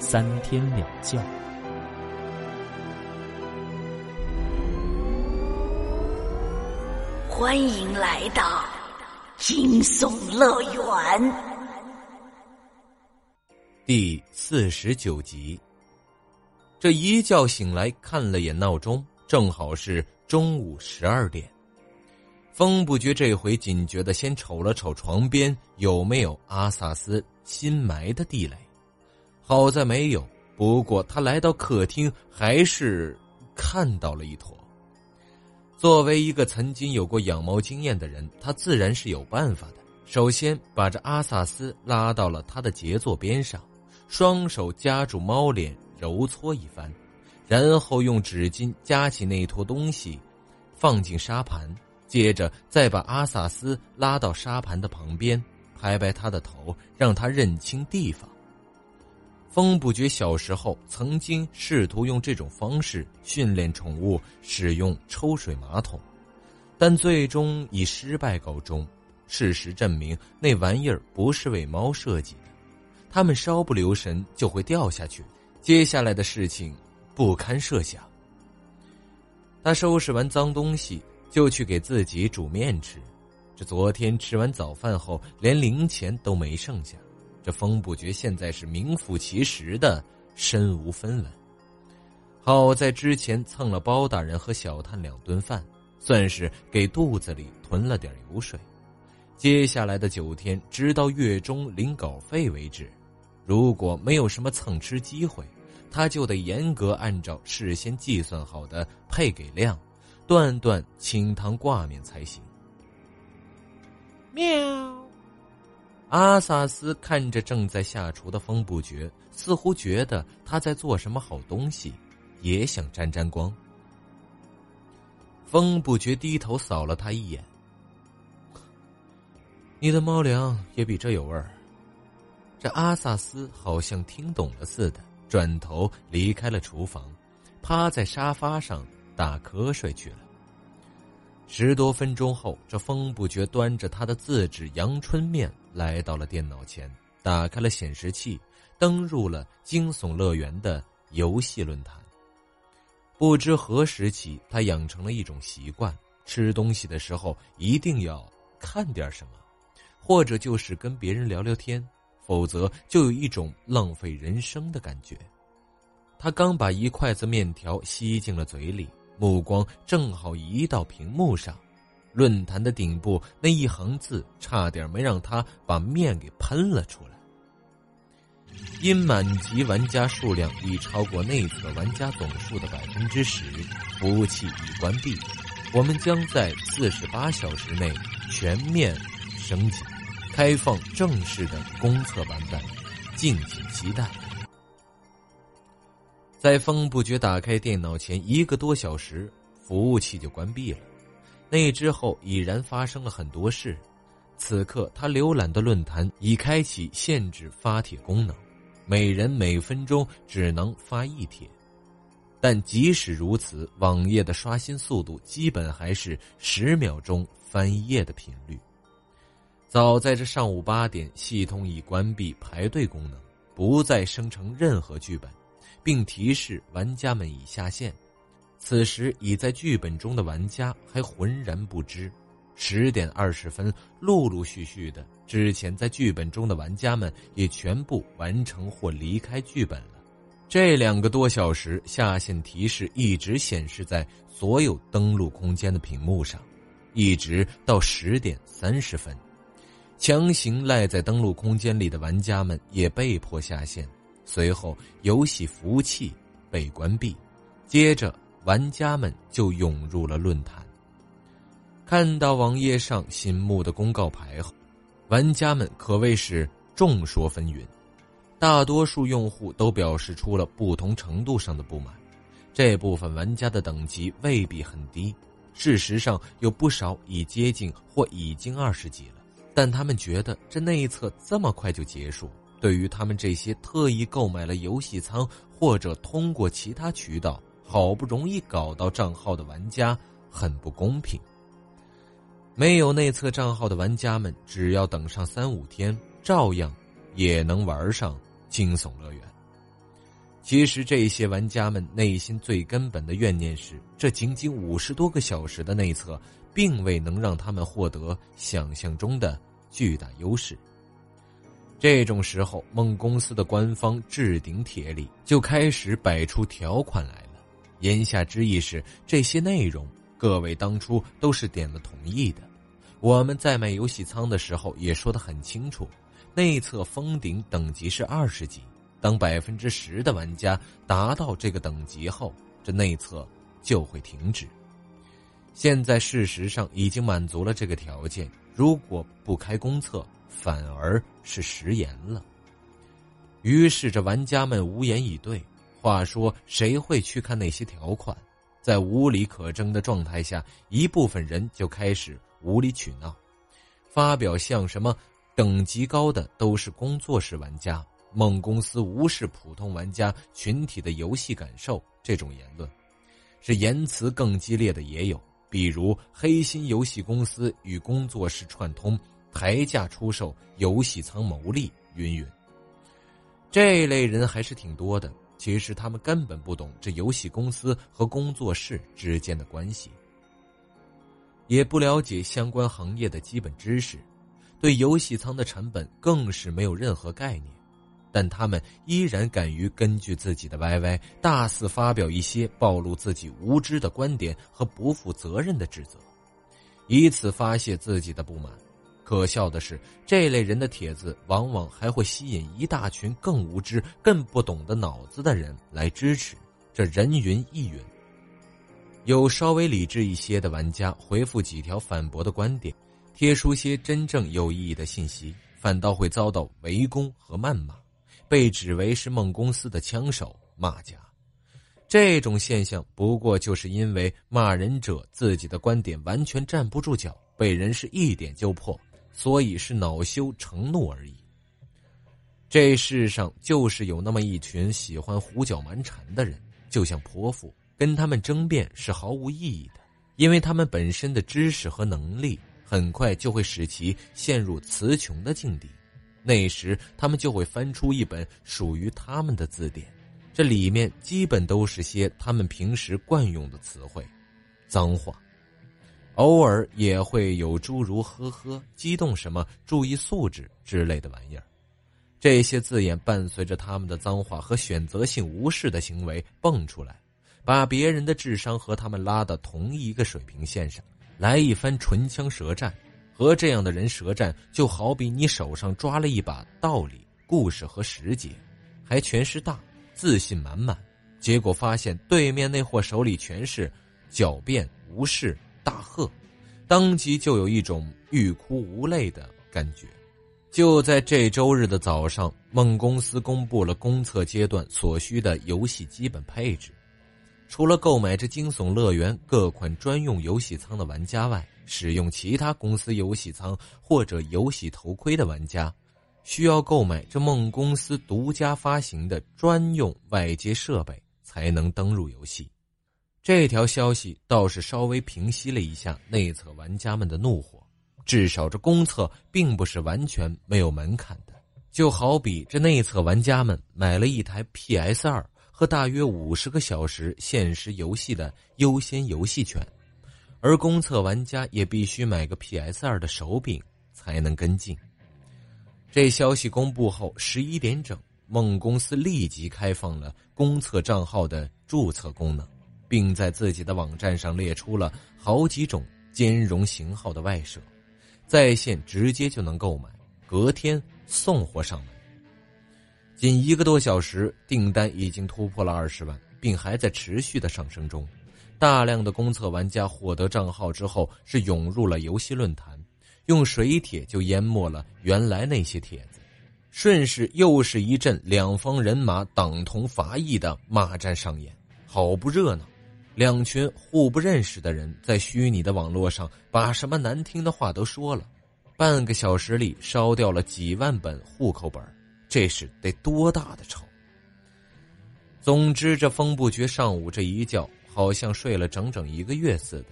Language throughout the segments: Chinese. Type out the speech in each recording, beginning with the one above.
三天两觉。欢迎来到惊悚乐园第四十九集。这一觉醒来，看了眼闹钟，正好是中午十二点。风不觉这回警觉的先瞅了瞅床边有没有阿萨斯新埋的地雷，好在没有。不过他来到客厅，还是看到了一坨。作为一个曾经有过养猫经验的人，他自然是有办法的。首先把这阿萨斯拉到了他的杰作边上，双手夹住猫脸揉搓一番，然后用纸巾夹起那坨东西，放进沙盘。接着再把阿萨斯拉到沙盘的旁边，拍拍他的头，让他认清地方。风不觉小时候曾经试图用这种方式训练宠物使用抽水马桶，但最终以失败告终。事实证明，那玩意儿不是为猫设计的，它们稍不留神就会掉下去。接下来的事情不堪设想。他收拾完脏东西。就去给自己煮面吃，这昨天吃完早饭后，连零钱都没剩下。这风不觉现在是名副其实的身无分文。好在之前蹭了包大人和小探两顿饭，算是给肚子里囤了点油水。接下来的九天，直到月中领稿费为止。如果没有什么蹭吃机会，他就得严格按照事先计算好的配给量。断断清汤挂面才行。喵！阿萨斯看着正在下厨的风不觉，似乎觉得他在做什么好东西，也想沾沾光。风不觉低头扫了他一眼：“你的猫粮也比这有味儿。”这阿萨斯好像听懂了似的，转头离开了厨房，趴在沙发上。打瞌睡去了。十多分钟后，这风不觉端着他的自制阳春面来到了电脑前，打开了显示器，登入了惊悚乐园的游戏论坛。不知何时起，他养成了一种习惯：吃东西的时候一定要看点什么，或者就是跟别人聊聊天，否则就有一种浪费人生的感觉。他刚把一筷子面条吸进了嘴里。目光正好移到屏幕上，论坛的顶部那一行字差点没让他把面给喷了出来。因满级玩家数量已超过内测玩家总数的百分之十，服务器已关闭。我们将在四十八小时内全面升级，开放正式的公测版本，敬请期待。在风不觉打开电脑前一个多小时，服务器就关闭了。那之后已然发生了很多事。此刻他浏览的论坛已开启限制发帖功能，每人每分钟只能发一帖。但即使如此，网页的刷新速度基本还是十秒钟翻页的频率。早在这上午八点，系统已关闭排队功能，不再生成任何剧本。并提示玩家们已下线。此时已在剧本中的玩家还浑然不知。十点二十分，陆陆续续的之前在剧本中的玩家们也全部完成或离开剧本了。这两个多小时，下线提示一直显示在所有登录空间的屏幕上，一直到十点三十分，强行赖在登录空间里的玩家们也被迫下线。随后，游戏服务器被关闭，接着玩家们就涌入了论坛。看到网页上醒目的公告牌后，玩家们可谓是众说纷纭。大多数用户都表示出了不同程度上的不满。这部分玩家的等级未必很低，事实上有不少已接近或已经二十级了。但他们觉得这内测这么快就结束，对于他们这些特意购买了游戏仓或者通过其他渠道好不容易搞到账号的玩家很不公平。没有内测账号的玩家们，只要等上三五天，照样也能玩上惊悚乐园。其实，这些玩家们内心最根本的怨念是，这仅仅五十多个小时的内测，并未能让他们获得想象中的巨大优势。这种时候，梦公司的官方置顶帖里就开始摆出条款来了，言下之意是这些内容。各位当初都是点了同意的，我们在卖游戏仓的时候也说得很清楚，内测封顶等级是二十级，当百分之十的玩家达到这个等级后，这内测就会停止。现在事实上已经满足了这个条件，如果不开公测，反而是食言了。于是这玩家们无言以对。话说，谁会去看那些条款？在无理可争的状态下，一部分人就开始无理取闹，发表像什么等级高的都是工作室玩家，梦公司无视普通玩家群体的游戏感受这种言论。是言辞更激烈的也有，比如黑心游戏公司与工作室串通，抬价出售游戏仓牟利，云云。这类人还是挺多的。其实他们根本不懂这游戏公司和工作室之间的关系，也不了解相关行业的基本知识，对游戏仓的成本更是没有任何概念。但他们依然敢于根据自己的 YY 大肆发表一些暴露自己无知的观点和不负责任的指责，以此发泄自己的不满。可笑的是，这类人的帖子往往还会吸引一大群更无知、更不懂得脑子的人来支持，这人云亦云。有稍微理智一些的玩家回复几条反驳的观点，贴出些真正有意义的信息，反倒会遭到围攻和谩骂，被指为是梦公司的枪手、骂家。这种现象不过就是因为骂人者自己的观点完全站不住脚，被人是一点就破。所以是恼羞成怒而已。这世上就是有那么一群喜欢胡搅蛮缠的人，就像泼妇，跟他们争辩是毫无意义的，因为他们本身的知识和能力很快就会使其陷入词穷的境地。那时他们就会翻出一本属于他们的字典，这里面基本都是些他们平时惯用的词汇，脏话。偶尔也会有诸如“呵呵”“激动什么”“注意素质”之类的玩意儿，这些字眼伴随着他们的脏话和选择性无视的行为蹦出来，把别人的智商和他们拉到同一个水平线上，来一番唇枪舌战。和这样的人舌战，就好比你手上抓了一把道理、故事和时节，还全是大，自信满满，结果发现对面那货手里全是狡辩、无视。大喝，当即就有一种欲哭无泪的感觉。就在这周日的早上，梦公司公布了公测阶段所需的游戏基本配置。除了购买这惊悚乐园各款专用游戏仓的玩家外，使用其他公司游戏仓或者游戏头盔的玩家，需要购买这梦公司独家发行的专用外接设备才能登入游戏。这条消息倒是稍微平息了一下内测玩家们的怒火，至少这公测并不是完全没有门槛的。就好比这内测玩家们买了一台 PS 二和大约五十个小时限时游戏的优先游戏权，而公测玩家也必须买个 PS 二的手柄才能跟进。这消息公布后，十一点整，梦公司立即开放了公测账号的注册功能。并在自己的网站上列出了好几种兼容型号的外设，在线直接就能购买，隔天送货上门。仅一个多小时，订单已经突破了二十万，并还在持续的上升中。大量的公测玩家获得账号之后，是涌入了游戏论坛，用水帖就淹没了原来那些帖子。顺势又是一阵两方人马党同伐异的骂战上演，好不热闹。两群互不认识的人在虚拟的网络上把什么难听的话都说了，半个小时里烧掉了几万本户口本，这是得多大的仇！总之，这风不觉上午这一觉好像睡了整整一个月似的，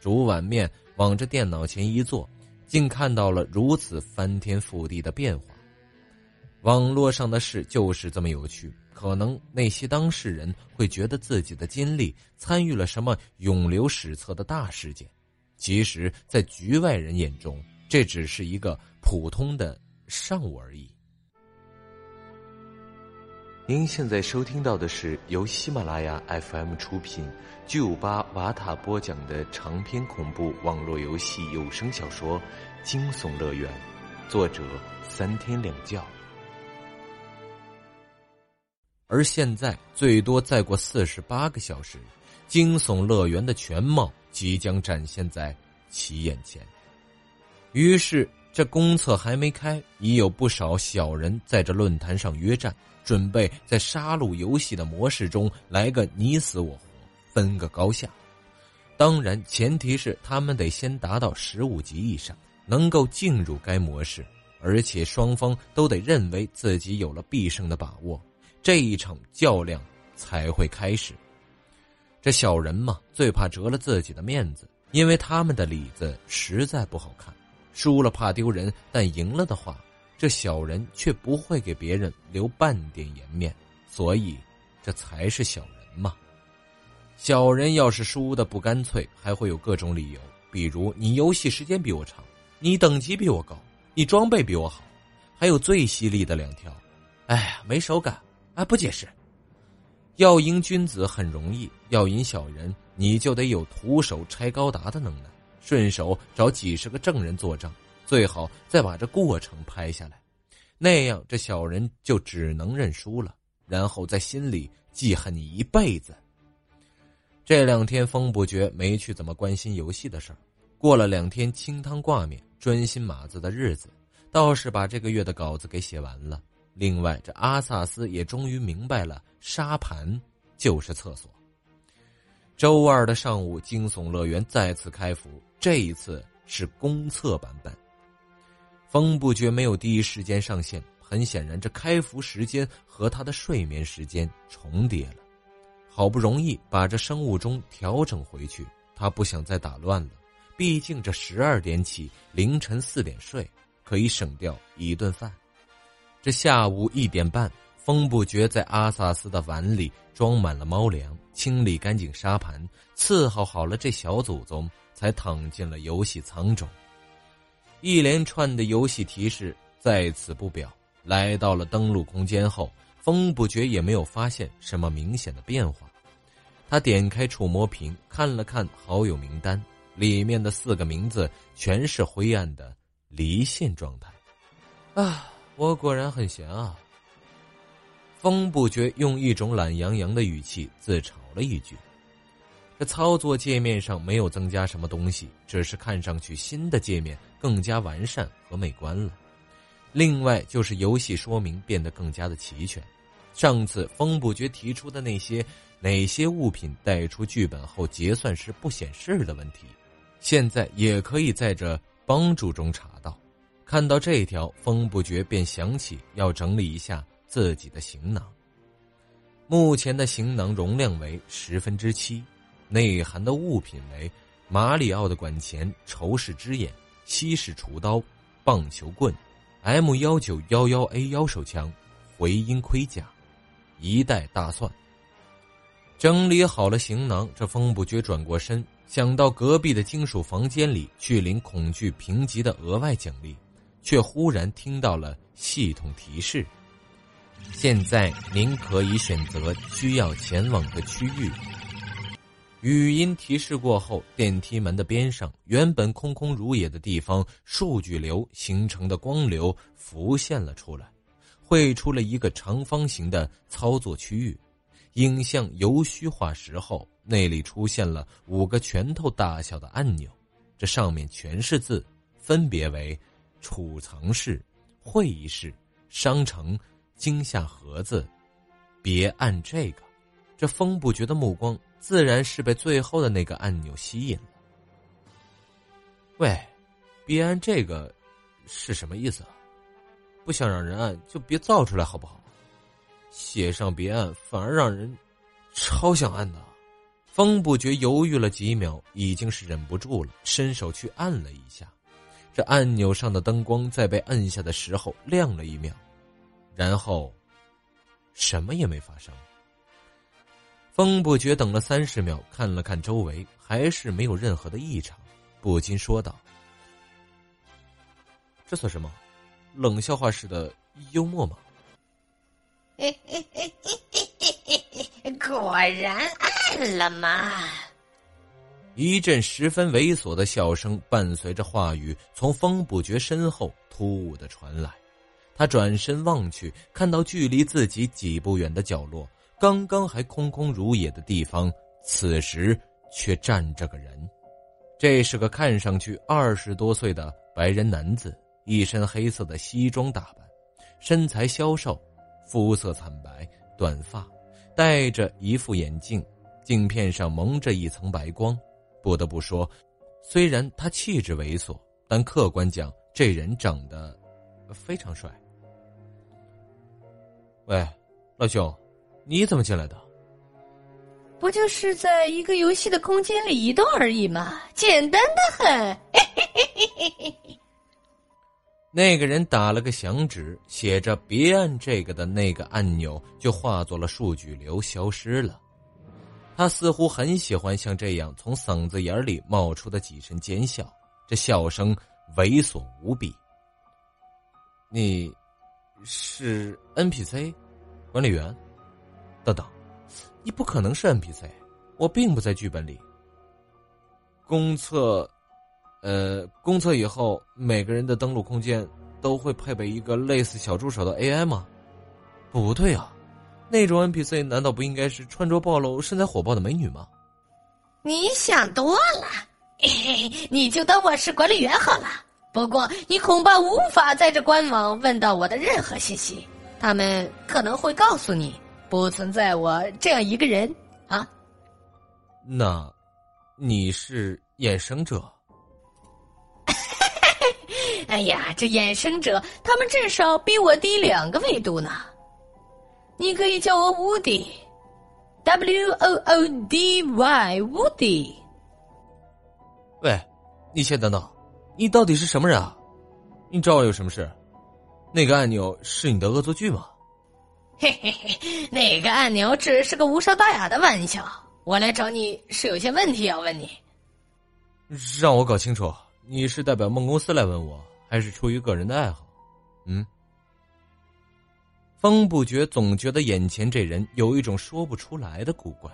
煮碗面往这电脑前一坐，竟看到了如此翻天覆地的变化。网络上的事就是这么有趣，可能那些当事人会觉得自己的经历参与了什么永留史册的大事件，其实，在局外人眼中，这只是一个普通的上午而已。您现在收听到的是由喜马拉雅 FM 出品、巨五八瓦塔播讲的长篇恐怖网络游戏有声小说《惊悚乐园》，作者三天两觉。而现在，最多再过四十八个小时，惊悚乐园的全貌即将展现在其眼前。于是，这公测还没开，已有不少小人在这论坛上约战。准备在杀戮游戏的模式中来个你死我活，分个高下。当然，前提是他们得先达到十五级以上，能够进入该模式，而且双方都得认为自己有了必胜的把握，这一场较量才会开始。这小人嘛，最怕折了自己的面子，因为他们的里子实在不好看，输了怕丢人，但赢了的话。这小人却不会给别人留半点颜面，所以这才是小人嘛。小人要是输的不干脆，还会有各种理由，比如你游戏时间比我长，你等级比我高，你装备比我好，还有最犀利的两条：哎呀，没手感，啊，不解释。要赢君子很容易，要赢小人，你就得有徒手拆高达的能耐，顺手找几十个证人作证。最好再把这过程拍下来，那样这小人就只能认输了，然后在心里记恨你一辈子。这两天风不绝没去怎么关心游戏的事儿，过了两天清汤挂面、专心码字的日子，倒是把这个月的稿子给写完了。另外，这阿萨斯也终于明白了，沙盘就是厕所。周二的上午，惊悚乐园再次开服，这一次是公测版本。风不觉没有第一时间上线，很显然这开服时间和他的睡眠时间重叠了。好不容易把这生物钟调整回去，他不想再打乱了。毕竟这十二点起，凌晨四点睡，可以省掉一顿饭。这下午一点半，风不觉在阿萨斯的碗里装满了猫粮，清理干净沙盘，伺候好了这小祖宗，才躺进了游戏舱中。一连串的游戏提示在此不表。来到了登录空间后，风不觉也没有发现什么明显的变化。他点开触摸屏，看了看好友名单，里面的四个名字全是灰暗的离线状态。啊，我果然很闲啊！风不觉用一种懒洋洋的语气自嘲了一句。这操作界面上没有增加什么东西，只是看上去新的界面更加完善和美观了。另外就是游戏说明变得更加的齐全。上次风不觉提出的那些哪些物品带出剧本后结算时不显示的问题，现在也可以在这帮助中查到。看到这条，风不觉便想起要整理一下自己的行囊。目前的行囊容量为十分之七。内含的物品为马里奥的管钳、仇视之眼、西式厨刀、棒球棍、M 幺九幺幺 A 腰手枪、回音盔甲、一袋大蒜。整理好了行囊，这风不觉转过身，想到隔壁的金属房间里去领恐惧评级的额外奖励，却忽然听到了系统提示：现在您可以选择需要前往的区域。语音提示过后，电梯门的边上，原本空空如也的地方，数据流形成的光流浮现了出来，绘出了一个长方形的操作区域。影像由虚化时后，那里出现了五个拳头大小的按钮，这上面全是字，分别为：储藏室、会议室、商城惊吓盒子，别按这个。这风不觉的目光自然是被最后的那个按钮吸引了。喂，别按这个，是什么意思啊？不想让人按就别造出来好不好？写上别按反而让人超想按的。风不觉犹豫了几秒，已经是忍不住了，伸手去按了一下。这按钮上的灯光在被摁下的时候亮了一秒，然后什么也没发生。风不觉等了三十秒，看了看周围，还是没有任何的异常，不禁说道：“这算什么？冷笑话式的幽默吗？”果然按了吗？一阵十分猥琐的笑声伴随着话语从风不觉身后突兀的传来，他转身望去，看到距离自己几步远的角落，刚刚还空空如也的地方，此时却站着个人。这是个看上去二十多岁的白人男子，一身黑色的西装打扮，身材消瘦，肤色惨白，短发，戴着一副眼镜，镜片上蒙着一层白光。不得不说，虽然他气质猥琐，但客观讲，这人长得非常帅。喂，老兄，你怎么进来的？不就是在一个游戏的空间里移动而已吗？简单的很。那个人打了个响指，写着“别按这个”的那个按钮就化作了数据流，消失了。他似乎很喜欢像这样从嗓子眼里冒出的几声尖笑，这笑声猥琐无比。你，是 NPC，管理员，等等，你不可能是 NPC，我并不在剧本里。公测，呃，公测以后每个人的登录空间都会配备一个类似小助手的 AI 吗？不对啊。那种 NPC 难道不应该是穿着暴露、身材火爆的美女吗？你想多了，你就当我是管理员好了。不过你恐怕无法在这官网问到我的任何信息，他们可能会告诉你不存在我这样一个人啊。那，你是衍生者？哎呀，这衍生者他们至少比我低两个维度呢。你可以叫我乌迪，W O O D Y，乌迪。喂，你先等等，你到底是什么人啊？你找我有什么事？那个按钮是你的恶作剧吗？嘿嘿嘿，那个按钮只是个无伤大雅的玩笑。我来找你是有些问题要问你。让我搞清楚，你是代表梦公司来问我，还是出于个人的爱好？嗯。风不觉总觉得眼前这人有一种说不出来的古怪，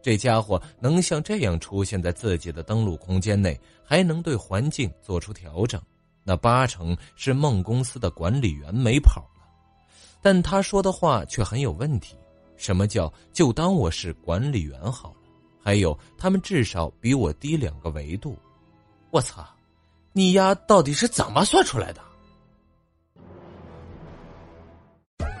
这家伙能像这样出现在自己的登录空间内，还能对环境做出调整，那八成是梦公司的管理员没跑了。但他说的话却很有问题。什么叫就当我是管理员好了？还有他们至少比我低两个维度。我操，你丫到底是怎么算出来的？